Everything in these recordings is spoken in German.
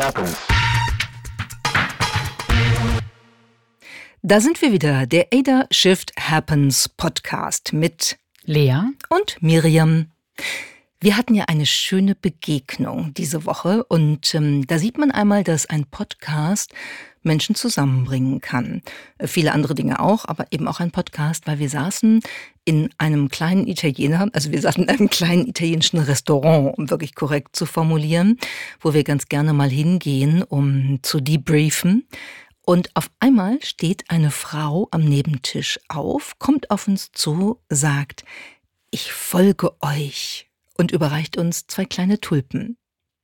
happens. Da sind wir wieder, der Ada Shift Happens Podcast mit Lea und Miriam. Wir hatten ja eine schöne Begegnung diese Woche und ähm, da sieht man einmal, dass ein Podcast Menschen zusammenbringen kann. Viele andere Dinge auch, aber eben auch ein Podcast, weil wir saßen in einem kleinen Italiener, also wir saßen in einem kleinen italienischen Restaurant, um wirklich korrekt zu formulieren, wo wir ganz gerne mal hingehen, um zu debriefen. Und auf einmal steht eine Frau am Nebentisch auf, kommt auf uns zu, sagt, ich folge euch und überreicht uns zwei kleine Tulpen.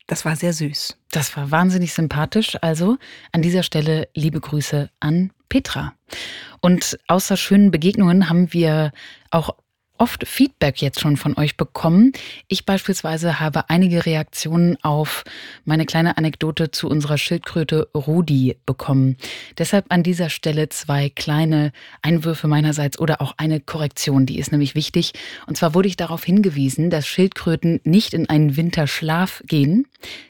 Das war sehr süß. Das war wahnsinnig sympathisch. Also an dieser Stelle liebe Grüße an Petra. Und außer schönen Begegnungen haben wir auch oft Feedback jetzt schon von euch bekommen. Ich beispielsweise habe einige Reaktionen auf meine kleine Anekdote zu unserer Schildkröte Rudi bekommen. Deshalb an dieser Stelle zwei kleine Einwürfe meinerseits oder auch eine Korrektion, die ist nämlich wichtig. Und zwar wurde ich darauf hingewiesen, dass Schildkröten nicht in einen Winterschlaf gehen,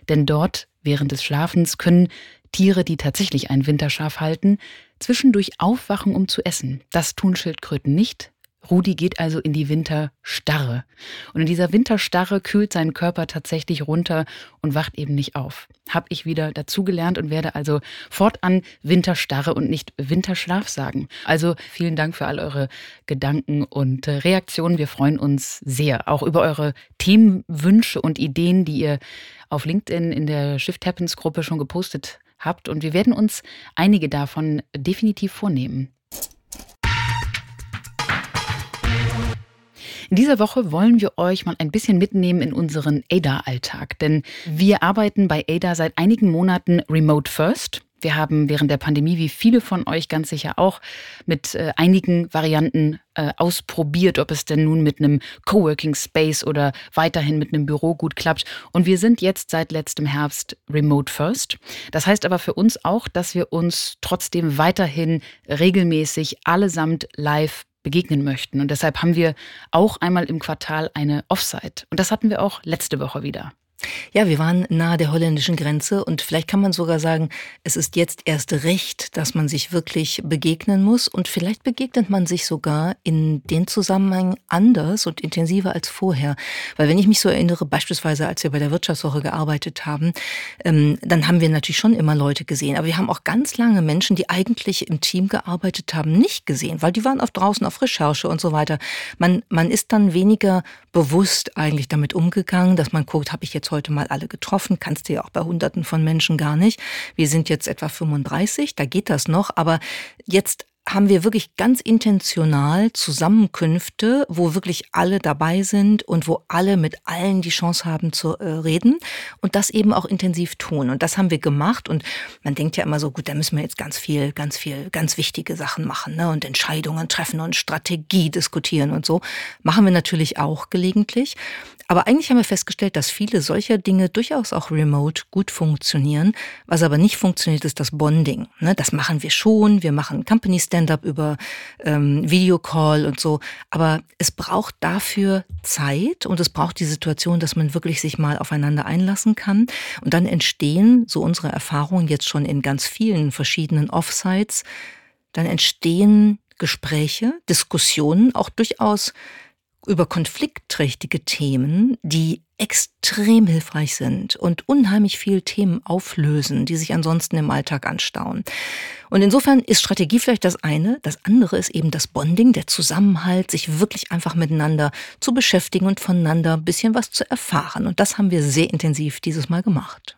denn dort während des Schlafens können Tiere, die tatsächlich einen Winterschlaf halten, zwischendurch aufwachen, um zu essen. Das tun Schildkröten nicht. Rudi geht also in die Winterstarre. Und in dieser Winterstarre kühlt sein Körper tatsächlich runter und wacht eben nicht auf. Hab ich wieder dazugelernt und werde also fortan Winterstarre und nicht Winterschlaf sagen. Also vielen Dank für all eure Gedanken und äh, Reaktionen. Wir freuen uns sehr, auch über eure Themenwünsche und Ideen, die ihr auf LinkedIn in der Shift Happens Gruppe schon gepostet habt. Und wir werden uns einige davon definitiv vornehmen. In dieser Woche wollen wir euch mal ein bisschen mitnehmen in unseren ADA-Alltag, denn wir arbeiten bei ADA seit einigen Monaten remote first. Wir haben während der Pandemie, wie viele von euch ganz sicher auch, mit äh, einigen Varianten äh, ausprobiert, ob es denn nun mit einem Coworking Space oder weiterhin mit einem Büro gut klappt. Und wir sind jetzt seit letztem Herbst remote first. Das heißt aber für uns auch, dass wir uns trotzdem weiterhin regelmäßig allesamt live begegnen möchten. Und deshalb haben wir auch einmal im Quartal eine Offsite. Und das hatten wir auch letzte Woche wieder. Ja, wir waren nahe der holländischen Grenze und vielleicht kann man sogar sagen, es ist jetzt erst recht, dass man sich wirklich begegnen muss und vielleicht begegnet man sich sogar in den Zusammenhang anders und intensiver als vorher. Weil wenn ich mich so erinnere, beispielsweise als wir bei der Wirtschaftswoche gearbeitet haben, ähm, dann haben wir natürlich schon immer Leute gesehen, aber wir haben auch ganz lange Menschen, die eigentlich im Team gearbeitet haben, nicht gesehen, weil die waren auf draußen auf Recherche und so weiter. Man, man ist dann weniger bewusst eigentlich damit umgegangen, dass man guckt, habe ich jetzt heute mal alle getroffen, kannst du ja auch bei Hunderten von Menschen gar nicht. Wir sind jetzt etwa 35, da geht das noch, aber jetzt haben wir wirklich ganz intentional Zusammenkünfte, wo wirklich alle dabei sind und wo alle mit allen die Chance haben zu äh, reden und das eben auch intensiv tun. Und das haben wir gemacht und man denkt ja immer so, gut, da müssen wir jetzt ganz viel, ganz viel, ganz wichtige Sachen machen ne? und Entscheidungen treffen und Strategie diskutieren und so. Machen wir natürlich auch gelegentlich. Aber eigentlich haben wir festgestellt, dass viele solcher Dinge durchaus auch remote gut funktionieren. Was aber nicht funktioniert, ist das Bonding. Ne? Das machen wir schon. Wir machen Company Stand-up über ähm, Videocall und so. Aber es braucht dafür Zeit und es braucht die Situation, dass man wirklich sich mal aufeinander einlassen kann. Und dann entstehen, so unsere Erfahrungen jetzt schon in ganz vielen verschiedenen Offsites, dann entstehen Gespräche, Diskussionen, auch durchaus über konfliktträchtige Themen, die extrem hilfreich sind und unheimlich viel Themen auflösen, die sich ansonsten im Alltag anstauen. Und insofern ist Strategie vielleicht das eine. Das andere ist eben das Bonding, der Zusammenhalt, sich wirklich einfach miteinander zu beschäftigen und voneinander ein bisschen was zu erfahren. Und das haben wir sehr intensiv dieses Mal gemacht.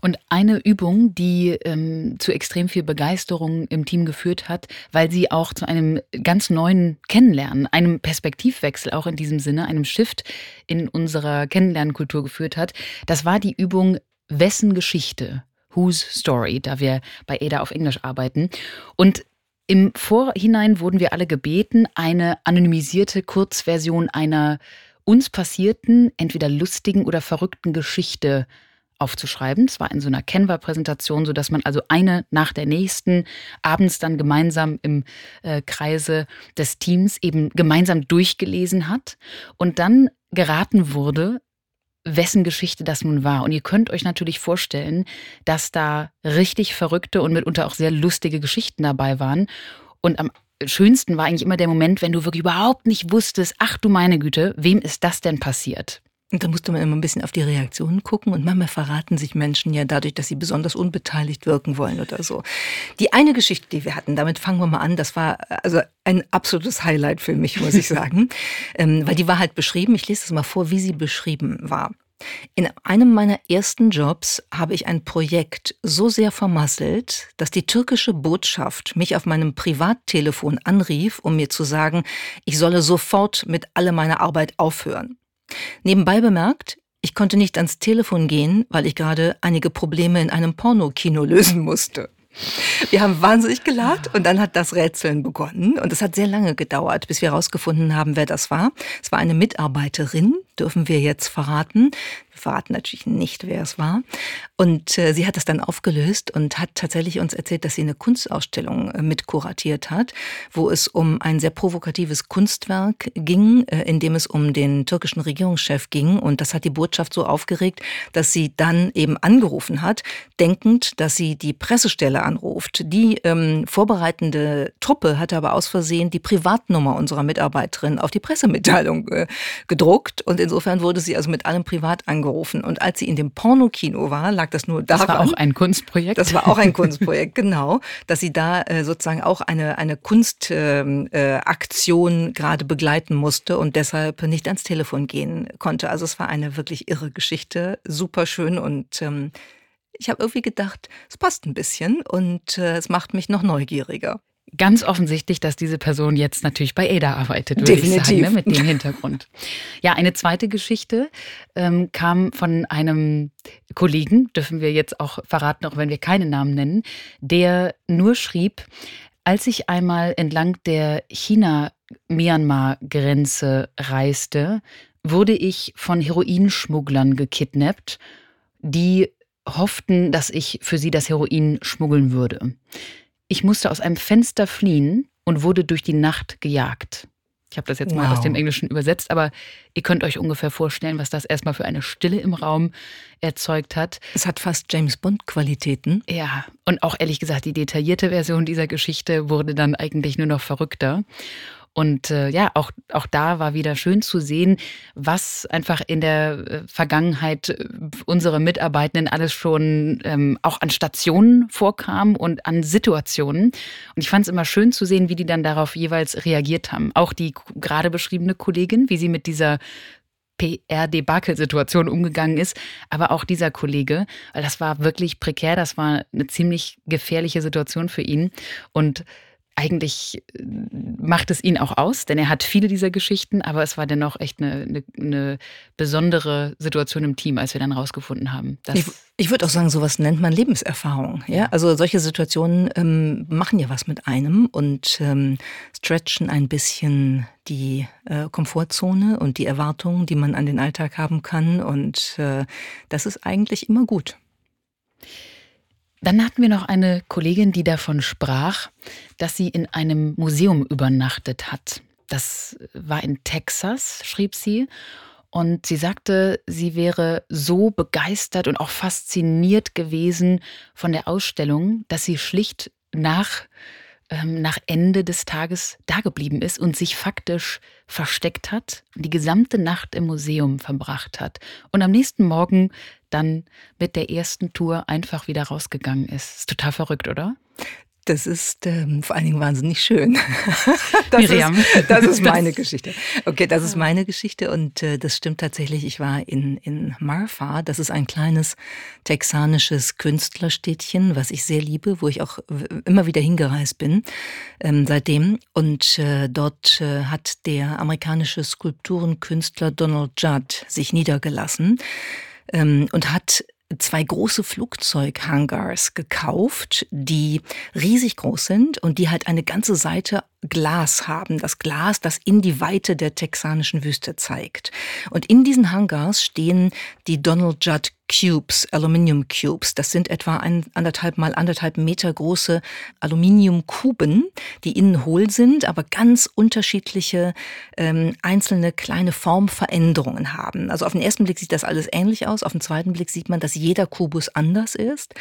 Und eine Übung, die ähm, zu extrem viel Begeisterung im Team geführt hat, weil sie auch zu einem ganz neuen Kennenlernen, einem Perspektivwechsel auch in diesem Sinne, einem Shift in unserer Kennenlernkultur geführt hat, das war die Übung Wessen Geschichte? Whose Story, da wir bei Ada auf Englisch arbeiten. Und im Vorhinein wurden wir alle gebeten, eine anonymisierte Kurzversion einer uns passierten, entweder lustigen oder verrückten Geschichte aufzuschreiben. Es war in so einer Canva-Präsentation, sodass man also eine nach der nächsten abends dann gemeinsam im äh, Kreise des Teams eben gemeinsam durchgelesen hat und dann geraten wurde, wessen Geschichte das nun war. Und ihr könnt euch natürlich vorstellen, dass da richtig verrückte und mitunter auch sehr lustige Geschichten dabei waren. Und am schönsten war eigentlich immer der Moment, wenn du wirklich überhaupt nicht wusstest, ach du meine Güte, wem ist das denn passiert? Und da musste man immer ein bisschen auf die Reaktionen gucken und manchmal verraten sich Menschen ja dadurch, dass sie besonders unbeteiligt wirken wollen oder so. Die eine Geschichte, die wir hatten, damit fangen wir mal an, das war also ein absolutes Highlight für mich, muss ich sagen, ähm, weil die war halt beschrieben, ich lese das mal vor, wie sie beschrieben war. In einem meiner ersten Jobs habe ich ein Projekt so sehr vermasselt, dass die türkische Botschaft mich auf meinem Privattelefon anrief, um mir zu sagen, ich solle sofort mit alle meiner Arbeit aufhören. Nebenbei bemerkt, ich konnte nicht ans Telefon gehen, weil ich gerade einige Probleme in einem Pornokino lösen musste. Wir haben wahnsinnig gelacht und dann hat das Rätseln begonnen und es hat sehr lange gedauert, bis wir herausgefunden haben, wer das war. Es war eine Mitarbeiterin, dürfen wir jetzt verraten. Wir verraten natürlich nicht, wer es war. Und äh, sie hat das dann aufgelöst und hat tatsächlich uns erzählt, dass sie eine Kunstausstellung äh, mit kuratiert hat, wo es um ein sehr provokatives Kunstwerk ging, äh, in dem es um den türkischen Regierungschef ging. Und das hat die Botschaft so aufgeregt, dass sie dann eben angerufen hat, denkend, dass sie die Pressestelle anruft. Die ähm, vorbereitende Truppe hatte aber aus Versehen die Privatnummer unserer Mitarbeiterin auf die Pressemitteilung äh, gedruckt und insofern wurde sie also mit allem privat angerufen. Und als sie in dem Pornokino war, lag das nur daran. Das war auch ein Kunstprojekt. Das war auch ein Kunstprojekt, genau. Dass sie da äh, sozusagen auch eine, eine Kunstaktion äh, gerade begleiten musste und deshalb nicht ans Telefon gehen konnte. Also es war eine wirklich irre Geschichte, super schön und ähm, ich habe irgendwie gedacht, es passt ein bisschen und äh, es macht mich noch neugieriger ganz offensichtlich, dass diese Person jetzt natürlich bei Ada arbeitet, würde Definitiv. ich sagen, ne, mit dem Hintergrund. Ja, eine zweite Geschichte ähm, kam von einem Kollegen, dürfen wir jetzt auch verraten, auch wenn wir keine Namen nennen, der nur schrieb, als ich einmal entlang der China-Myanmar-Grenze reiste, wurde ich von Heroinschmugglern gekidnappt, die hofften, dass ich für sie das Heroin schmuggeln würde. Ich musste aus einem Fenster fliehen und wurde durch die Nacht gejagt. Ich habe das jetzt wow. mal aus dem Englischen übersetzt, aber ihr könnt euch ungefähr vorstellen, was das erstmal für eine Stille im Raum erzeugt hat. Es hat fast James Bond-Qualitäten. Ja, und auch ehrlich gesagt, die detaillierte Version dieser Geschichte wurde dann eigentlich nur noch verrückter. Und äh, ja, auch, auch da war wieder schön zu sehen, was einfach in der äh, Vergangenheit äh, unsere Mitarbeitenden alles schon ähm, auch an Stationen vorkam und an Situationen. Und ich fand es immer schön zu sehen, wie die dann darauf jeweils reagiert haben. Auch die gerade beschriebene Kollegin, wie sie mit dieser PR-Debakel-Situation umgegangen ist, aber auch dieser Kollege, weil das war wirklich prekär, das war eine ziemlich gefährliche Situation für ihn. Und eigentlich äh, macht es ihn auch aus, denn er hat viele dieser Geschichten, aber es war dennoch echt eine, eine, eine besondere Situation im Team, als wir dann rausgefunden haben. ich, ich würde auch sagen, sowas nennt man Lebenserfahrung. Ja, also solche Situationen ähm, machen ja was mit einem und ähm, stretchen ein bisschen die äh, Komfortzone und die Erwartungen, die man an den Alltag haben kann. Und äh, das ist eigentlich immer gut. Dann hatten wir noch eine Kollegin, die davon sprach, dass sie in einem Museum übernachtet hat. Das war in Texas, schrieb sie. Und sie sagte, sie wäre so begeistert und auch fasziniert gewesen von der Ausstellung, dass sie schlicht nach, ähm, nach Ende des Tages dageblieben ist und sich faktisch versteckt hat, die gesamte Nacht im Museum verbracht hat und am nächsten Morgen dann mit der ersten Tour einfach wieder rausgegangen ist. Ist total verrückt, oder? Das ist ähm, vor allen Dingen wahnsinnig schön. das, Miriam. Ist, das ist meine das Geschichte. Okay, das ist meine Geschichte und äh, das stimmt tatsächlich. Ich war in, in Marfa. Das ist ein kleines texanisches Künstlerstädtchen, was ich sehr liebe, wo ich auch immer wieder hingereist bin ähm, seitdem. Und äh, dort äh, hat der amerikanische Skulpturenkünstler Donald Judd sich niedergelassen ähm, und hat zwei große Flugzeughangars gekauft, die riesig groß sind und die halt eine ganze Seite Glas haben. Das Glas, das in die Weite der texanischen Wüste zeigt. Und in diesen Hangars stehen die Donald Judd Cubes, Aluminium Cubes. Das sind etwa ein, anderthalb mal anderthalb Meter große Aluminiumkuben, die innen hohl sind, aber ganz unterschiedliche ähm, einzelne kleine Formveränderungen haben. Also auf den ersten Blick sieht das alles ähnlich aus. Auf den zweiten Blick sieht man, dass jeder Kubus anders ist.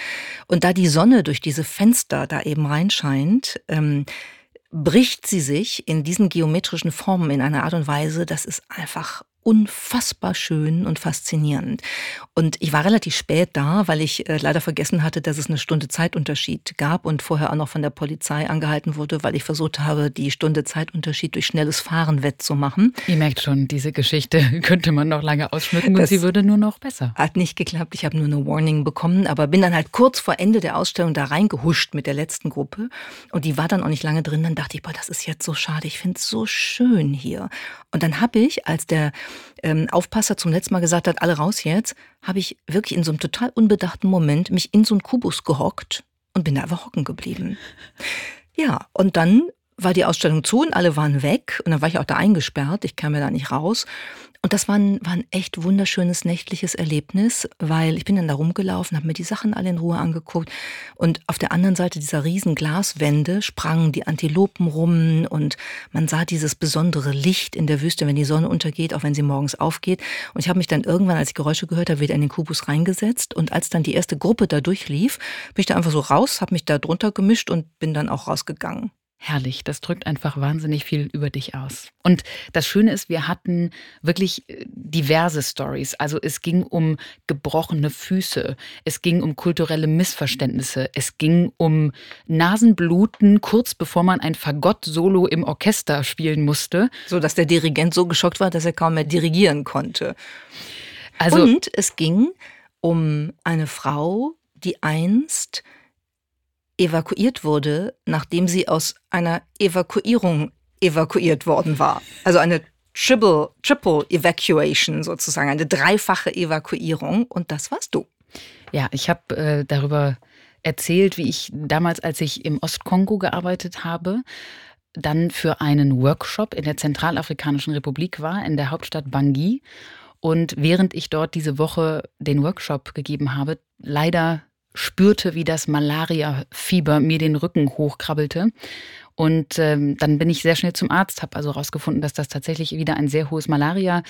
Und da die Sonne durch diese Fenster da eben reinscheint, ähm, bricht sie sich in diesen geometrischen Formen in einer Art und Weise, das ist einfach unfassbar schön und faszinierend. Und ich war relativ spät da, weil ich äh, leider vergessen hatte, dass es eine Stunde Zeitunterschied gab und vorher auch noch von der Polizei angehalten wurde, weil ich versucht habe, die Stunde Zeitunterschied durch schnelles Fahren wettzumachen. Ihr merkt schon, diese Geschichte könnte man noch lange ausschmücken und sie würde nur noch besser. Hat nicht geklappt. Ich habe nur eine Warning bekommen, aber bin dann halt kurz vor Ende der Ausstellung da reingehuscht mit der letzten Gruppe und die war dann auch nicht lange drin. Dann dachte ich, boah, das ist jetzt so schade. Ich finde es so schön hier. Und dann habe ich, als der ähm, Aufpasser zum letzten Mal gesagt hat, alle raus jetzt, habe ich wirklich in so einem total unbedachten Moment mich in so einen Kubus gehockt und bin da einfach hocken geblieben. Ja, und dann war die Ausstellung zu und alle waren weg. Und dann war ich auch da eingesperrt, ich kam ja da nicht raus. Und das war ein, war ein echt wunderschönes nächtliches Erlebnis, weil ich bin dann da rumgelaufen, habe mir die Sachen alle in Ruhe angeguckt. Und auf der anderen Seite dieser riesen Glaswände sprangen die Antilopen rum. Und man sah dieses besondere Licht in der Wüste, wenn die Sonne untergeht, auch wenn sie morgens aufgeht. Und ich habe mich dann irgendwann, als ich Geräusche gehört habe, wieder in den Kubus reingesetzt. Und als dann die erste Gruppe da durchlief, bin ich da einfach so raus, habe mich da drunter gemischt und bin dann auch rausgegangen. Herrlich, das drückt einfach wahnsinnig viel über dich aus. Und das Schöne ist, wir hatten wirklich äh, diverse Stories. Also es ging um gebrochene Füße, es ging um kulturelle Missverständnisse, es ging um Nasenbluten, kurz bevor man ein Fagott-Solo im Orchester spielen musste. So dass der Dirigent so geschockt war, dass er kaum mehr dirigieren konnte. Also, Und es ging um eine Frau, die einst evakuiert wurde, nachdem sie aus einer Evakuierung evakuiert worden war. Also eine Triple, Triple Evacuation sozusagen, eine dreifache Evakuierung. Und das warst du. Ja, ich habe äh, darüber erzählt, wie ich damals, als ich im Ostkongo gearbeitet habe, dann für einen Workshop in der Zentralafrikanischen Republik war, in der Hauptstadt Bangui. Und während ich dort diese Woche den Workshop gegeben habe, leider spürte, wie das Malaria-Fieber mir den Rücken hochkrabbelte. Und ähm, dann bin ich sehr schnell zum Arzt, habe also herausgefunden, dass das tatsächlich wieder ein sehr hohes Malaria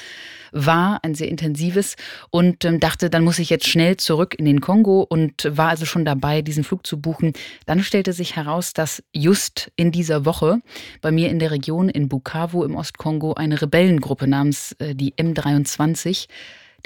war, ein sehr intensives. Und ähm, dachte, dann muss ich jetzt schnell zurück in den Kongo und war also schon dabei, diesen Flug zu buchen. Dann stellte sich heraus, dass just in dieser Woche bei mir in der Region in Bukavu im Ostkongo eine Rebellengruppe namens äh, die M23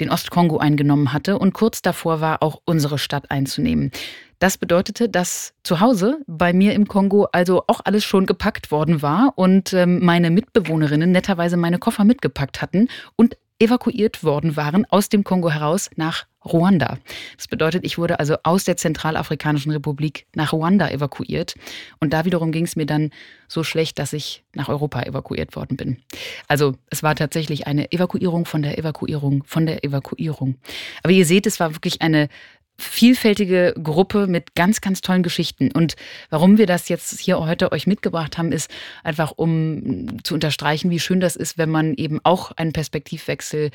den Ostkongo eingenommen hatte und kurz davor war, auch unsere Stadt einzunehmen. Das bedeutete, dass zu Hause bei mir im Kongo also auch alles schon gepackt worden war und ähm, meine Mitbewohnerinnen netterweise meine Koffer mitgepackt hatten und evakuiert worden waren aus dem Kongo heraus nach Ruanda. Das bedeutet, ich wurde also aus der Zentralafrikanischen Republik nach Ruanda evakuiert. Und da wiederum ging es mir dann so schlecht, dass ich nach Europa evakuiert worden bin. Also es war tatsächlich eine Evakuierung von der Evakuierung von der Evakuierung. Aber ihr seht, es war wirklich eine vielfältige Gruppe mit ganz, ganz tollen Geschichten. Und warum wir das jetzt hier heute euch mitgebracht haben, ist einfach, um zu unterstreichen, wie schön das ist, wenn man eben auch einen Perspektivwechsel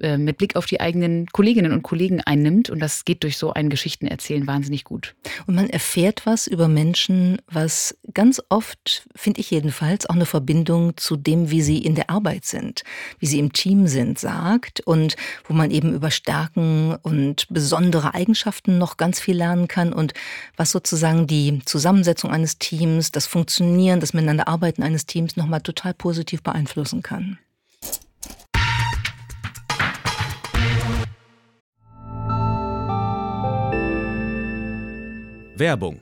äh, mit Blick auf die eigenen Kolleginnen und Kollegen einnimmt. Und das geht durch so ein Geschichtenerzählen wahnsinnig gut. Und man erfährt was über Menschen, was ganz oft, finde ich jedenfalls, auch eine Verbindung zu dem, wie sie in der Arbeit sind, wie sie im Team sind, sagt. Und wo man eben über Stärken und besondere Eigenschaften Eigenschaften noch ganz viel lernen kann und was sozusagen die Zusammensetzung eines Teams, das Funktionieren, das Miteinanderarbeiten eines Teams nochmal total positiv beeinflussen kann. Werbung.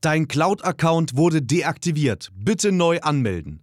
Dein Cloud-Account wurde deaktiviert. Bitte neu anmelden.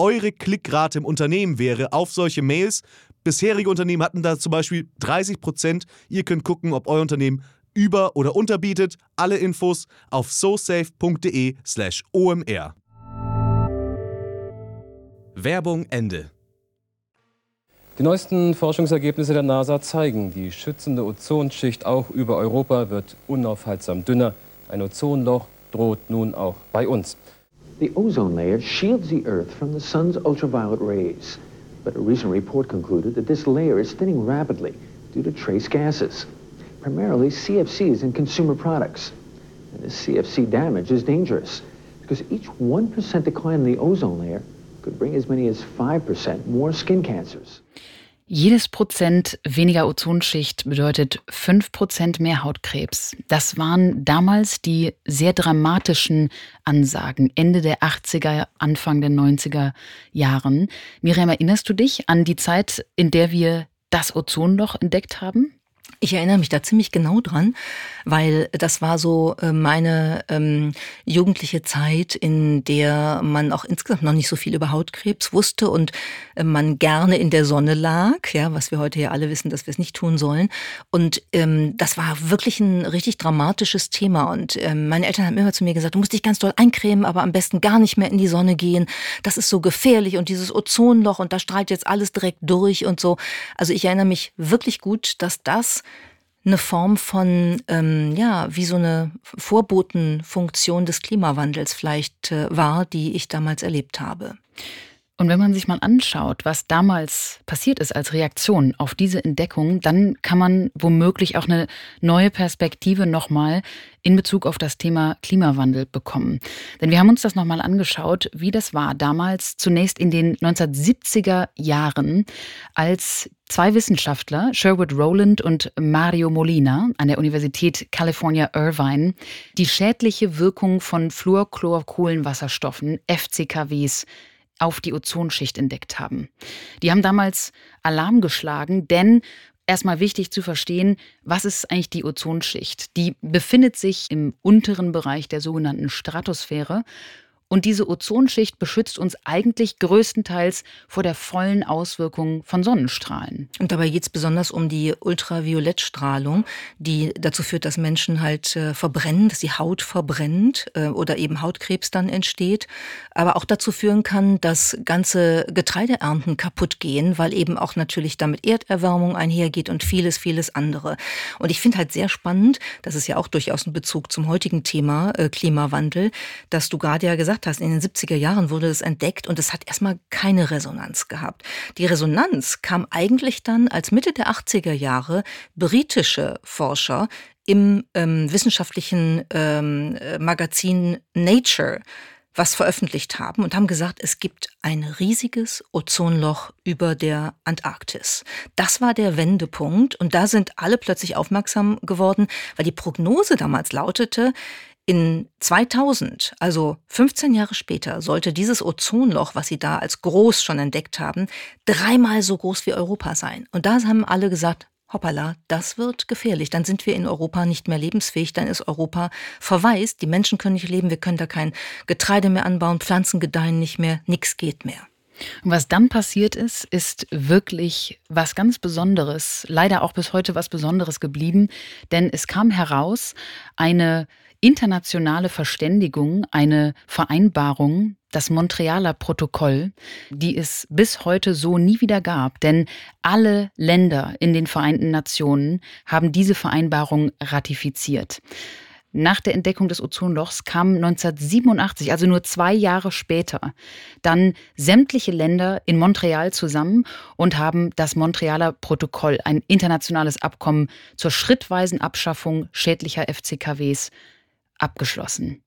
eure Klickrate im Unternehmen wäre auf solche Mails. Bisherige Unternehmen hatten da zum Beispiel 30 Prozent. Ihr könnt gucken, ob euer Unternehmen über- oder unterbietet. Alle Infos auf sosafe.de/slash omr. Werbung Ende. Die neuesten Forschungsergebnisse der NASA zeigen, die schützende Ozonschicht auch über Europa wird unaufhaltsam dünner. Ein Ozonloch droht nun auch bei uns. The ozone layer shields the Earth from the sun's ultraviolet rays. But a recent report concluded that this layer is thinning rapidly due to trace gases, primarily CFCs in consumer products. And this CFC damage is dangerous because each 1% decline in the ozone layer could bring as many as 5% more skin cancers. Jedes Prozent weniger Ozonschicht bedeutet fünf Prozent mehr Hautkrebs. Das waren damals die sehr dramatischen Ansagen Ende der 80er, Anfang der 90er Jahren. Miriam, erinnerst du dich an die Zeit, in der wir das Ozonloch entdeckt haben? Ich erinnere mich da ziemlich genau dran, weil das war so äh, meine ähm, jugendliche Zeit, in der man auch insgesamt noch nicht so viel über Hautkrebs wusste und äh, man gerne in der Sonne lag, ja, was wir heute ja alle wissen, dass wir es nicht tun sollen. Und ähm, das war wirklich ein richtig dramatisches Thema. Und ähm, meine Eltern haben immer zu mir gesagt, du musst dich ganz doll eincremen, aber am besten gar nicht mehr in die Sonne gehen. Das ist so gefährlich und dieses Ozonloch und da strahlt jetzt alles direkt durch und so. Also ich erinnere mich wirklich gut, dass das eine Form von, ähm, ja, wie so eine Vorbotenfunktion des Klimawandels vielleicht äh, war, die ich damals erlebt habe. Und wenn man sich mal anschaut, was damals passiert ist als Reaktion auf diese Entdeckung, dann kann man womöglich auch eine neue Perspektive nochmal in Bezug auf das Thema Klimawandel bekommen. Denn wir haben uns das nochmal angeschaut, wie das war damals zunächst in den 1970er Jahren, als zwei Wissenschaftler, Sherwood Rowland und Mario Molina an der Universität California Irvine, die schädliche Wirkung von Fluorchlorkohlenwasserstoffen, FCKWs, auf die Ozonschicht entdeckt haben. Die haben damals Alarm geschlagen, denn erstmal wichtig zu verstehen, was ist eigentlich die Ozonschicht? Die befindet sich im unteren Bereich der sogenannten Stratosphäre und diese Ozonschicht beschützt uns eigentlich größtenteils vor der vollen Auswirkung von Sonnenstrahlen. Und dabei geht es besonders um die Ultraviolettstrahlung, die dazu führt, dass Menschen halt äh, verbrennen, dass die Haut verbrennt äh, oder eben Hautkrebs dann entsteht. Aber auch dazu führen kann, dass ganze Getreideernten kaputt gehen, weil eben auch natürlich damit Erderwärmung einhergeht und vieles, vieles andere. Und ich finde halt sehr spannend, das ist ja auch durchaus ein Bezug zum heutigen Thema äh, Klimawandel, dass du gerade ja gesagt gesagt hast, in den 70er Jahren wurde es entdeckt und es hat erstmal keine Resonanz gehabt. Die Resonanz kam eigentlich dann, als Mitte der 80er Jahre britische Forscher im ähm, wissenschaftlichen ähm, Magazin Nature was veröffentlicht haben und haben gesagt, es gibt ein riesiges Ozonloch über der Antarktis. Das war der Wendepunkt und da sind alle plötzlich aufmerksam geworden, weil die Prognose damals lautete, in 2000, also 15 Jahre später, sollte dieses Ozonloch, was sie da als groß schon entdeckt haben, dreimal so groß wie Europa sein. Und da haben alle gesagt, hoppala, das wird gefährlich. Dann sind wir in Europa nicht mehr lebensfähig, dann ist Europa verwaist, die Menschen können nicht leben, wir können da kein Getreide mehr anbauen, Pflanzen gedeihen nicht mehr, nichts geht mehr. Und was dann passiert ist, ist wirklich was ganz Besonderes, leider auch bis heute was Besonderes geblieben, denn es kam heraus eine internationale Verständigung, eine Vereinbarung, das Montrealer Protokoll, die es bis heute so nie wieder gab. Denn alle Länder in den Vereinten Nationen haben diese Vereinbarung ratifiziert. Nach der Entdeckung des Ozonlochs kamen 1987, also nur zwei Jahre später, dann sämtliche Länder in Montreal zusammen und haben das Montrealer Protokoll, ein internationales Abkommen zur schrittweisen Abschaffung schädlicher FCKWs, abgeschlossen.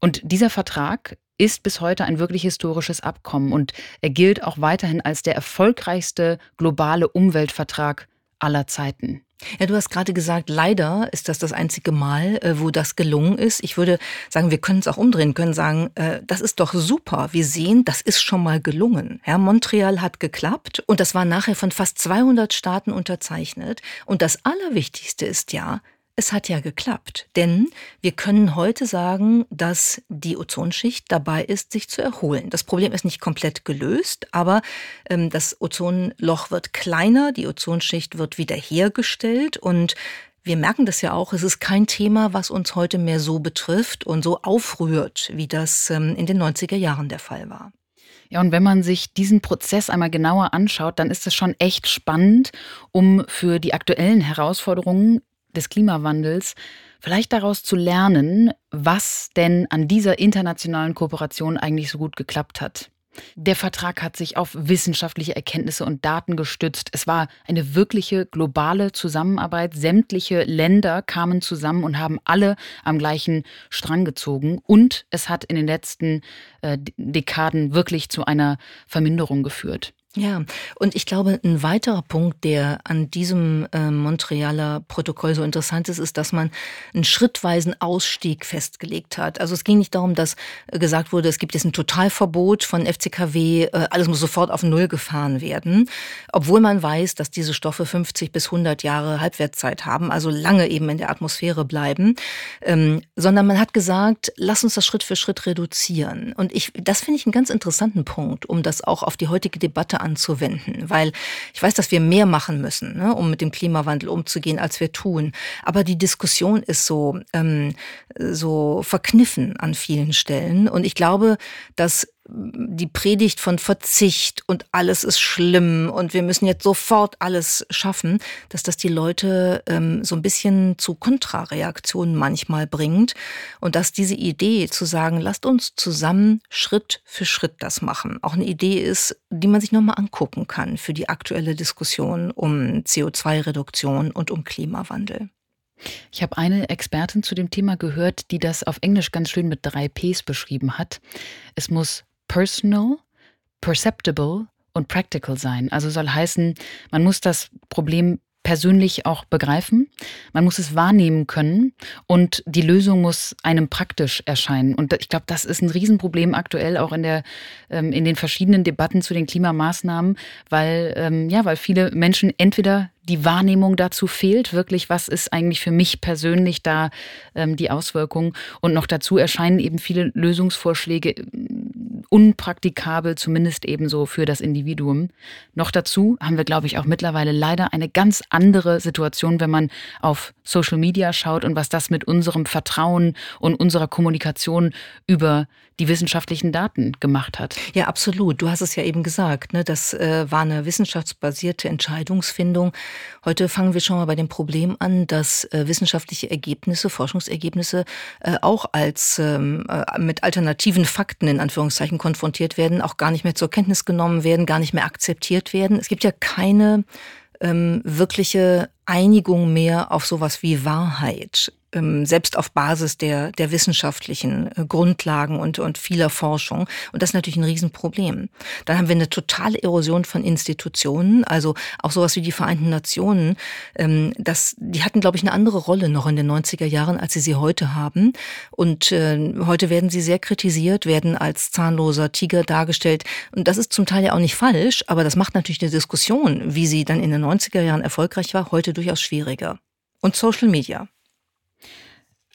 Und dieser Vertrag ist bis heute ein wirklich historisches Abkommen und er gilt auch weiterhin als der erfolgreichste globale Umweltvertrag aller Zeiten. Ja, du hast gerade gesagt, leider ist das das einzige Mal, äh, wo das gelungen ist. Ich würde sagen, wir können es auch umdrehen, können sagen, äh, das ist doch super. Wir sehen, das ist schon mal gelungen. Ja, Montreal hat geklappt und das war nachher von fast 200 Staaten unterzeichnet. Und das Allerwichtigste ist ja, es hat ja geklappt, denn wir können heute sagen, dass die Ozonschicht dabei ist, sich zu erholen. Das Problem ist nicht komplett gelöst, aber ähm, das Ozonloch wird kleiner, die Ozonschicht wird wiederhergestellt und wir merken das ja auch, es ist kein Thema, was uns heute mehr so betrifft und so aufrührt, wie das ähm, in den 90er Jahren der Fall war. Ja, und wenn man sich diesen Prozess einmal genauer anschaut, dann ist es schon echt spannend, um für die aktuellen Herausforderungen des Klimawandels, vielleicht daraus zu lernen, was denn an dieser internationalen Kooperation eigentlich so gut geklappt hat. Der Vertrag hat sich auf wissenschaftliche Erkenntnisse und Daten gestützt. Es war eine wirkliche globale Zusammenarbeit. Sämtliche Länder kamen zusammen und haben alle am gleichen Strang gezogen. Und es hat in den letzten äh, Dekaden wirklich zu einer Verminderung geführt. Ja, und ich glaube, ein weiterer Punkt, der an diesem äh, Montrealer Protokoll so interessant ist, ist, dass man einen schrittweisen Ausstieg festgelegt hat. Also es ging nicht darum, dass äh, gesagt wurde, es gibt jetzt ein Totalverbot von FCKW, äh, alles muss sofort auf Null gefahren werden, obwohl man weiß, dass diese Stoffe 50 bis 100 Jahre Halbwertszeit haben, also lange eben in der Atmosphäre bleiben, ähm, sondern man hat gesagt, lass uns das Schritt für Schritt reduzieren. Und ich, das finde ich einen ganz interessanten Punkt, um das auch auf die heutige Debatte anzuwenden, weil ich weiß, dass wir mehr machen müssen, ne, um mit dem Klimawandel umzugehen, als wir tun. Aber die Diskussion ist so, ähm, so verkniffen an vielen Stellen. Und ich glaube, dass die Predigt von Verzicht und alles ist schlimm und wir müssen jetzt sofort alles schaffen, dass das die Leute ähm, so ein bisschen zu Kontrareaktionen manchmal bringt und dass diese Idee zu sagen, lasst uns zusammen Schritt für Schritt das machen, auch eine Idee ist, die man sich nochmal angucken kann für die aktuelle Diskussion um CO2-Reduktion und um Klimawandel. Ich habe eine Expertin zu dem Thema gehört, die das auf Englisch ganz schön mit drei Ps beschrieben hat. Es muss personal, perceptible und practical sein. Also soll heißen, man muss das Problem persönlich auch begreifen. Man muss es wahrnehmen können und die Lösung muss einem praktisch erscheinen. Und ich glaube, das ist ein Riesenproblem aktuell auch in der ähm, in den verschiedenen Debatten zu den Klimamaßnahmen, weil ähm, ja, weil viele Menschen entweder die Wahrnehmung dazu fehlt, wirklich, was ist eigentlich für mich persönlich da ähm, die Auswirkung. Und noch dazu erscheinen eben viele Lösungsvorschläge unpraktikabel, zumindest ebenso für das Individuum. Noch dazu haben wir, glaube ich, auch mittlerweile leider eine ganz andere Situation, wenn man auf Social Media schaut und was das mit unserem Vertrauen und unserer Kommunikation über die wissenschaftlichen Daten gemacht hat. Ja, absolut. Du hast es ja eben gesagt, ne? das äh, war eine wissenschaftsbasierte Entscheidungsfindung. Heute fangen wir schon mal bei dem Problem an, dass äh, wissenschaftliche Ergebnisse, Forschungsergebnisse äh, auch als ähm, äh, mit alternativen Fakten in Anführungszeichen konfrontiert werden, auch gar nicht mehr zur Kenntnis genommen werden, gar nicht mehr akzeptiert werden. Es gibt ja keine ähm, wirkliche Einigung mehr auf sowas wie Wahrheit. Ähm, selbst auf Basis der, der wissenschaftlichen äh, Grundlagen und, und vieler Forschung. Und das ist natürlich ein Riesenproblem. Dann haben wir eine totale Erosion von Institutionen, also auch sowas wie die Vereinten Nationen. Ähm, das, die hatten, glaube ich, eine andere Rolle noch in den 90er Jahren, als sie sie heute haben. Und äh, heute werden sie sehr kritisiert, werden als zahnloser Tiger dargestellt. Und das ist zum Teil ja auch nicht falsch, aber das macht natürlich eine Diskussion, wie sie dann in den 90er Jahren erfolgreich war, heute durchaus schwieriger. Und Social Media.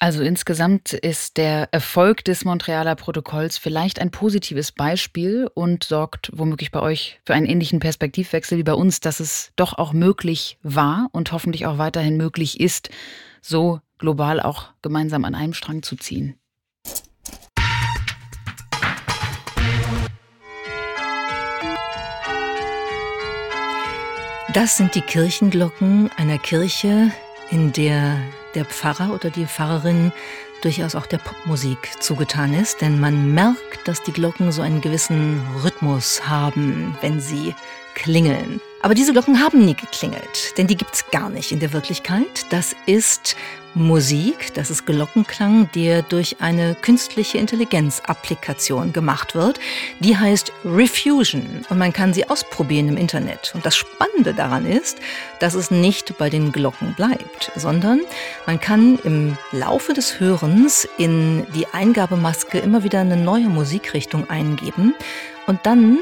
Also insgesamt ist der Erfolg des Montrealer Protokolls vielleicht ein positives Beispiel und sorgt womöglich bei euch für einen ähnlichen Perspektivwechsel wie bei uns, dass es doch auch möglich war und hoffentlich auch weiterhin möglich ist, so global auch gemeinsam an einem Strang zu ziehen. Das sind die Kirchenglocken einer Kirche, in der der Pfarrer oder die Pfarrerin durchaus auch der Popmusik zugetan ist, denn man merkt, dass die Glocken so einen gewissen Rhythmus haben, wenn sie klingeln. Aber diese Glocken haben nie geklingelt, denn die gibt's gar nicht in der Wirklichkeit. Das ist Musik, das ist Glockenklang, der durch eine künstliche Intelligenz-Applikation gemacht wird. Die heißt Refusion und man kann sie ausprobieren im Internet. Und das Spannende daran ist, dass es nicht bei den Glocken bleibt, sondern man kann im Laufe des Hörens in die Eingabemaske immer wieder eine neue Musikrichtung eingeben und dann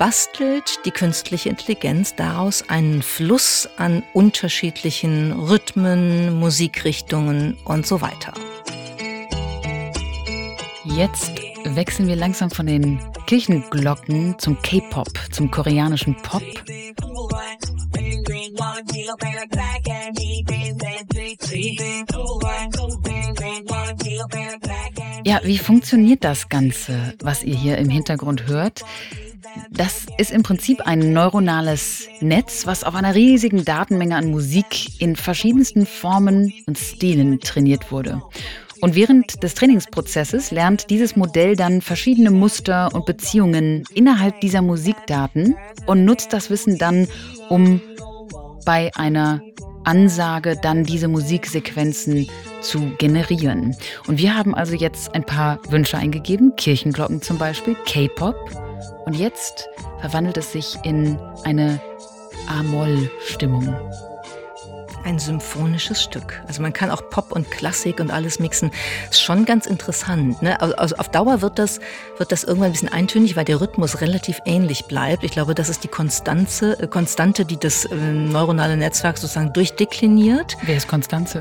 bastelt die künstliche Intelligenz daraus einen Fluss an unterschiedlichen Rhythmen, Musikrichtungen und so weiter. Jetzt wechseln wir langsam von den Kirchenglocken zum K-Pop, zum koreanischen Pop. Ja, wie funktioniert das Ganze, was ihr hier im Hintergrund hört? Das ist im Prinzip ein neuronales Netz, was auf einer riesigen Datenmenge an Musik in verschiedensten Formen und Stilen trainiert wurde. Und während des Trainingsprozesses lernt dieses Modell dann verschiedene Muster und Beziehungen innerhalb dieser Musikdaten und nutzt das Wissen dann, um bei einer Ansage dann diese Musiksequenzen zu generieren. Und wir haben also jetzt ein paar Wünsche eingegeben, Kirchenglocken zum Beispiel, K-Pop. Und jetzt verwandelt es sich in eine A-Moll-Stimmung ein symphonisches Stück. Also man kann auch Pop und Klassik und alles mixen. Ist schon ganz interessant. Ne? Also auf Dauer wird das, wird das irgendwann ein bisschen eintönig, weil der Rhythmus relativ ähnlich bleibt. Ich glaube, das ist die Konstanze, äh, Konstante, die das äh, neuronale Netzwerk sozusagen durchdekliniert. Wer ist Konstanze?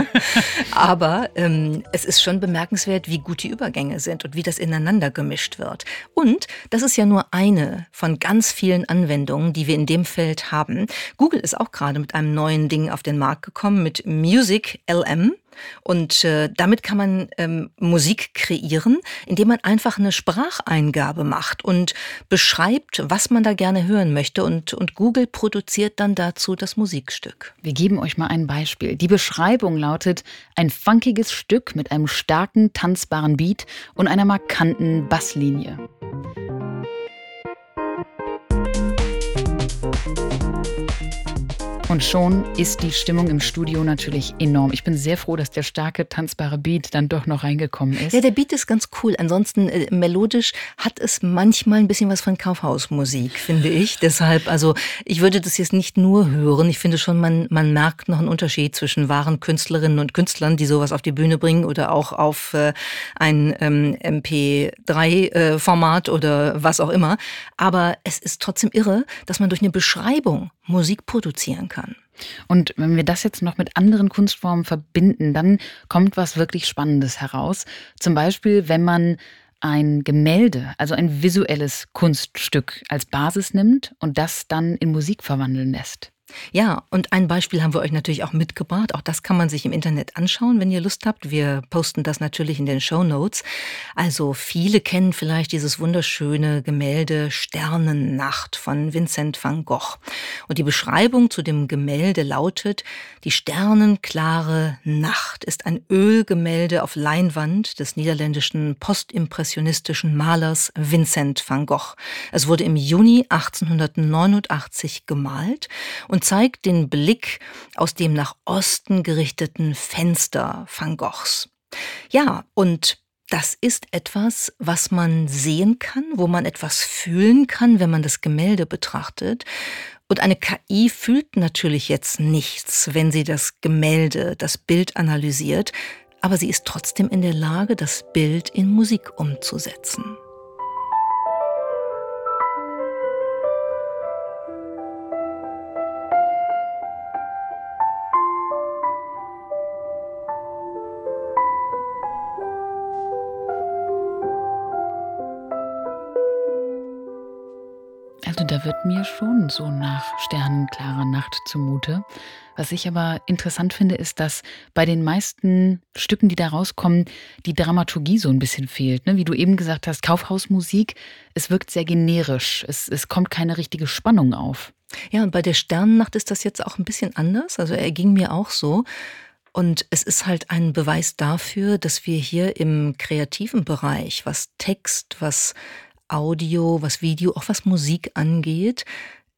Aber ähm, es ist schon bemerkenswert, wie gut die Übergänge sind und wie das ineinander gemischt wird. Und das ist ja nur eine von ganz vielen Anwendungen, die wir in dem Feld haben. Google ist auch gerade mit einem neuen Ding auf den Markt gekommen mit Music LM. Und äh, damit kann man ähm, Musik kreieren, indem man einfach eine Spracheingabe macht und beschreibt, was man da gerne hören möchte. Und, und Google produziert dann dazu das Musikstück. Wir geben euch mal ein Beispiel. Die Beschreibung lautet ein funkiges Stück mit einem starken, tanzbaren Beat und einer markanten Basslinie. Und schon ist die Stimmung im Studio natürlich enorm. Ich bin sehr froh, dass der starke, tanzbare Beat dann doch noch reingekommen ist. Ja, der Beat ist ganz cool. Ansonsten äh, melodisch hat es manchmal ein bisschen was von Kaufhausmusik, finde ich. Deshalb, also ich würde das jetzt nicht nur hören. Ich finde schon, man, man merkt noch einen Unterschied zwischen wahren Künstlerinnen und Künstlern, die sowas auf die Bühne bringen oder auch auf äh, ein ähm, MP3-Format äh, oder was auch immer. Aber es ist trotzdem irre, dass man durch eine Beschreibung Musik produzieren kann. Und wenn wir das jetzt noch mit anderen Kunstformen verbinden, dann kommt was wirklich Spannendes heraus. Zum Beispiel, wenn man ein Gemälde, also ein visuelles Kunststück als Basis nimmt und das dann in Musik verwandeln lässt. Ja, und ein Beispiel haben wir euch natürlich auch mitgebracht. Auch das kann man sich im Internet anschauen, wenn ihr Lust habt. Wir posten das natürlich in den Show Notes. Also viele kennen vielleicht dieses wunderschöne Gemälde Sternennacht von Vincent van Gogh. Und die Beschreibung zu dem Gemälde lautet, die sternenklare Nacht ist ein Ölgemälde auf Leinwand des niederländischen postimpressionistischen Malers Vincent van Gogh. Es wurde im Juni 1889 gemalt und und zeigt den Blick aus dem nach Osten gerichteten Fenster Van Goghs. Ja, und das ist etwas, was man sehen kann, wo man etwas fühlen kann, wenn man das Gemälde betrachtet. Und eine KI fühlt natürlich jetzt nichts, wenn sie das Gemälde, das Bild analysiert, aber sie ist trotzdem in der Lage, das Bild in Musik umzusetzen. Mir schon so nach sternenklarer Nacht zumute. Was ich aber interessant finde, ist, dass bei den meisten Stücken, die da rauskommen, die Dramaturgie so ein bisschen fehlt. Ne? Wie du eben gesagt hast, Kaufhausmusik, es wirkt sehr generisch. Es, es kommt keine richtige Spannung auf. Ja, und bei der Sternennacht ist das jetzt auch ein bisschen anders. Also er ging mir auch so. Und es ist halt ein Beweis dafür, dass wir hier im kreativen Bereich, was Text, was Audio, was Video, auch was Musik angeht,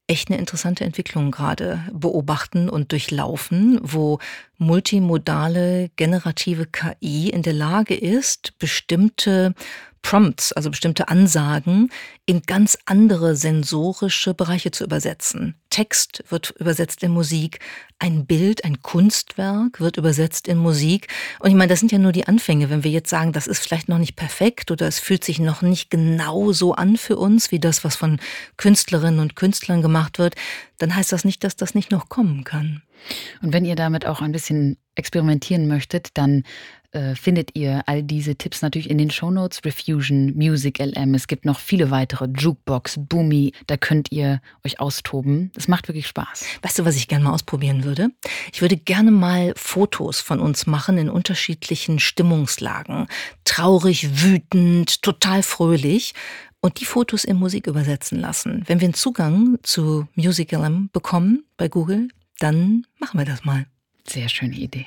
echt eine interessante Entwicklung gerade beobachten und durchlaufen, wo multimodale generative KI in der Lage ist, bestimmte Prompts, also bestimmte Ansagen, in ganz andere sensorische Bereiche zu übersetzen. Text wird übersetzt in Musik, ein Bild, ein Kunstwerk wird übersetzt in Musik. Und ich meine, das sind ja nur die Anfänge. Wenn wir jetzt sagen, das ist vielleicht noch nicht perfekt oder es fühlt sich noch nicht genau so an für uns, wie das, was von Künstlerinnen und Künstlern gemacht wird, dann heißt das nicht, dass das nicht noch kommen kann. Und wenn ihr damit auch ein bisschen experimentieren möchtet, dann äh, findet ihr all diese Tipps natürlich in den Shownotes. Refusion, Music LM. Es gibt noch viele weitere. Jukebox, Boomy. Da könnt ihr euch austoben. Es macht wirklich Spaß. Weißt du, was ich gerne mal ausprobieren würde? Ich würde gerne mal Fotos von uns machen in unterschiedlichen Stimmungslagen. Traurig, wütend, total fröhlich und die Fotos in Musik übersetzen lassen. Wenn wir einen Zugang zu Music LM bekommen bei Google, dann machen wir das mal. Sehr schöne Idee.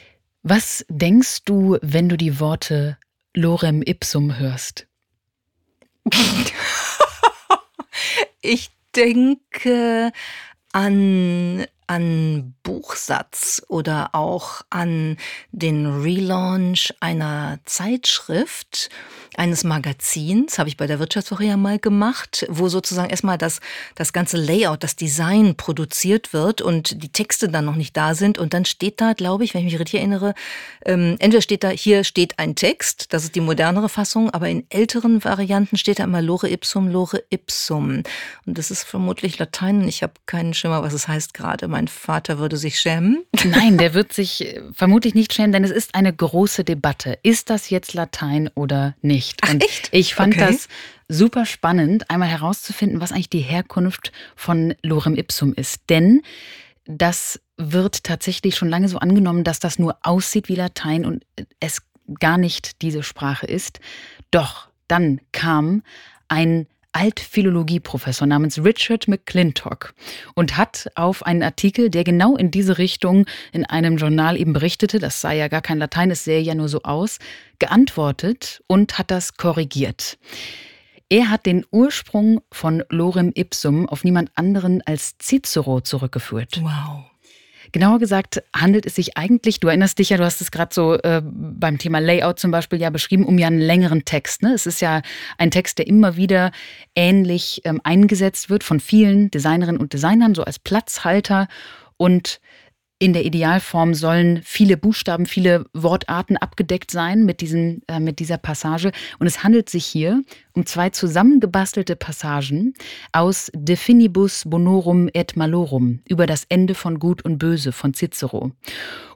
Was denkst du, wenn du die Worte Lorem Ipsum hörst? ich denke an an Buchsatz oder auch an den Relaunch einer Zeitschrift, eines Magazins, habe ich bei der Wirtschaftswoche ja mal gemacht, wo sozusagen erstmal das, das ganze Layout, das Design produziert wird und die Texte dann noch nicht da sind. Und dann steht da, glaube ich, wenn ich mich richtig erinnere, ähm, entweder steht da, hier steht ein Text, das ist die modernere Fassung, aber in älteren Varianten steht da immer Lore ipsum, Lore ipsum. Und das ist vermutlich Latein. Ich habe keinen Schimmer, was es heißt gerade. Mein Vater würde sich schämen. Nein, der wird sich vermutlich nicht schämen, denn es ist eine große Debatte. Ist das jetzt Latein oder nicht? Nicht. Ach, echt? Ich fand okay. das super spannend, einmal herauszufinden, was eigentlich die Herkunft von Lorem Ipsum ist. Denn das wird tatsächlich schon lange so angenommen, dass das nur aussieht wie Latein und es gar nicht diese Sprache ist. Doch dann kam ein Altphilologieprofessor namens Richard McClintock und hat auf einen Artikel, der genau in diese Richtung in einem Journal eben berichtete, das sei ja gar kein Latein, es sähe ja nur so aus, geantwortet und hat das korrigiert. Er hat den Ursprung von Lorem Ipsum auf niemand anderen als Cicero zurückgeführt. Wow. Genauer gesagt handelt es sich eigentlich, du erinnerst dich ja, du hast es gerade so äh, beim Thema Layout zum Beispiel ja beschrieben, um ja einen längeren Text. Ne? Es ist ja ein Text, der immer wieder ähnlich ähm, eingesetzt wird von vielen Designerinnen und Designern, so als Platzhalter und in der Idealform sollen viele Buchstaben, viele Wortarten abgedeckt sein mit, diesen, äh, mit dieser Passage. Und es handelt sich hier um zwei zusammengebastelte Passagen aus De Finibus Bonorum et Malorum über das Ende von Gut und Böse von Cicero.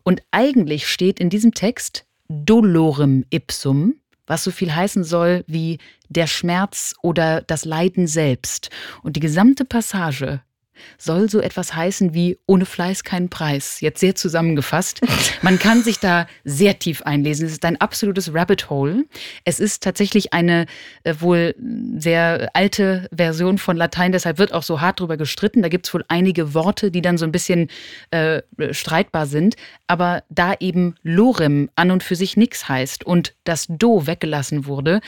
Und eigentlich steht in diesem Text Dolorem ipsum, was so viel heißen soll wie der Schmerz oder das Leiden selbst. Und die gesamte Passage soll so etwas heißen wie ohne Fleiß kein Preis. Jetzt sehr zusammengefasst. Man kann sich da sehr tief einlesen. Es ist ein absolutes Rabbit Hole. Es ist tatsächlich eine äh, wohl sehr alte Version von Latein, deshalb wird auch so hart drüber gestritten. Da gibt es wohl einige Worte, die dann so ein bisschen äh, streitbar sind. Aber da eben Lorem an und für sich nichts heißt und das Do weggelassen wurde,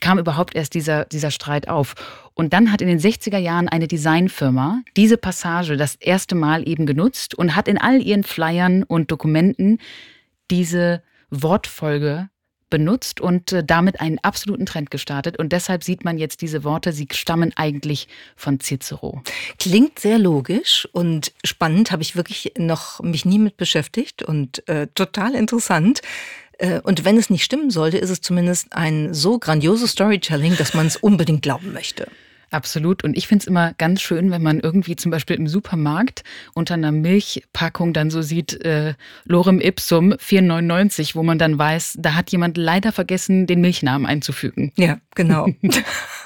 kam überhaupt erst dieser, dieser Streit auf. Und dann hat in den 60er Jahren eine Designfirma diese Passage das erste Mal eben genutzt und hat in all ihren Flyern und Dokumenten diese Wortfolge benutzt und äh, damit einen absoluten Trend gestartet. Und deshalb sieht man jetzt diese Worte, sie stammen eigentlich von Cicero. Klingt sehr logisch und spannend, habe ich wirklich noch mich nie mit beschäftigt und äh, total interessant. Äh, und wenn es nicht stimmen sollte, ist es zumindest ein so grandioses Storytelling, dass man es unbedingt glauben möchte. Absolut. Und ich finde es immer ganz schön, wenn man irgendwie zum Beispiel im Supermarkt unter einer Milchpackung dann so sieht, äh, Lorem Ipsum 4,99, wo man dann weiß, da hat jemand leider vergessen, den Milchnamen einzufügen. Ja, genau.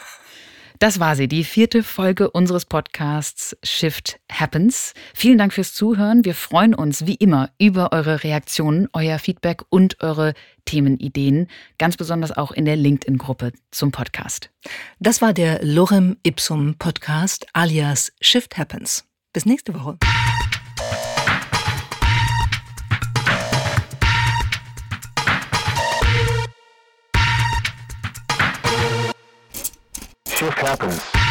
Das war sie, die vierte Folge unseres Podcasts Shift Happens. Vielen Dank fürs Zuhören. Wir freuen uns wie immer über eure Reaktionen, euer Feedback und eure Themenideen, ganz besonders auch in der LinkedIn-Gruppe zum Podcast. Das war der Lorem Ipsum Podcast alias Shift Happens. Bis nächste Woche. Shift happens.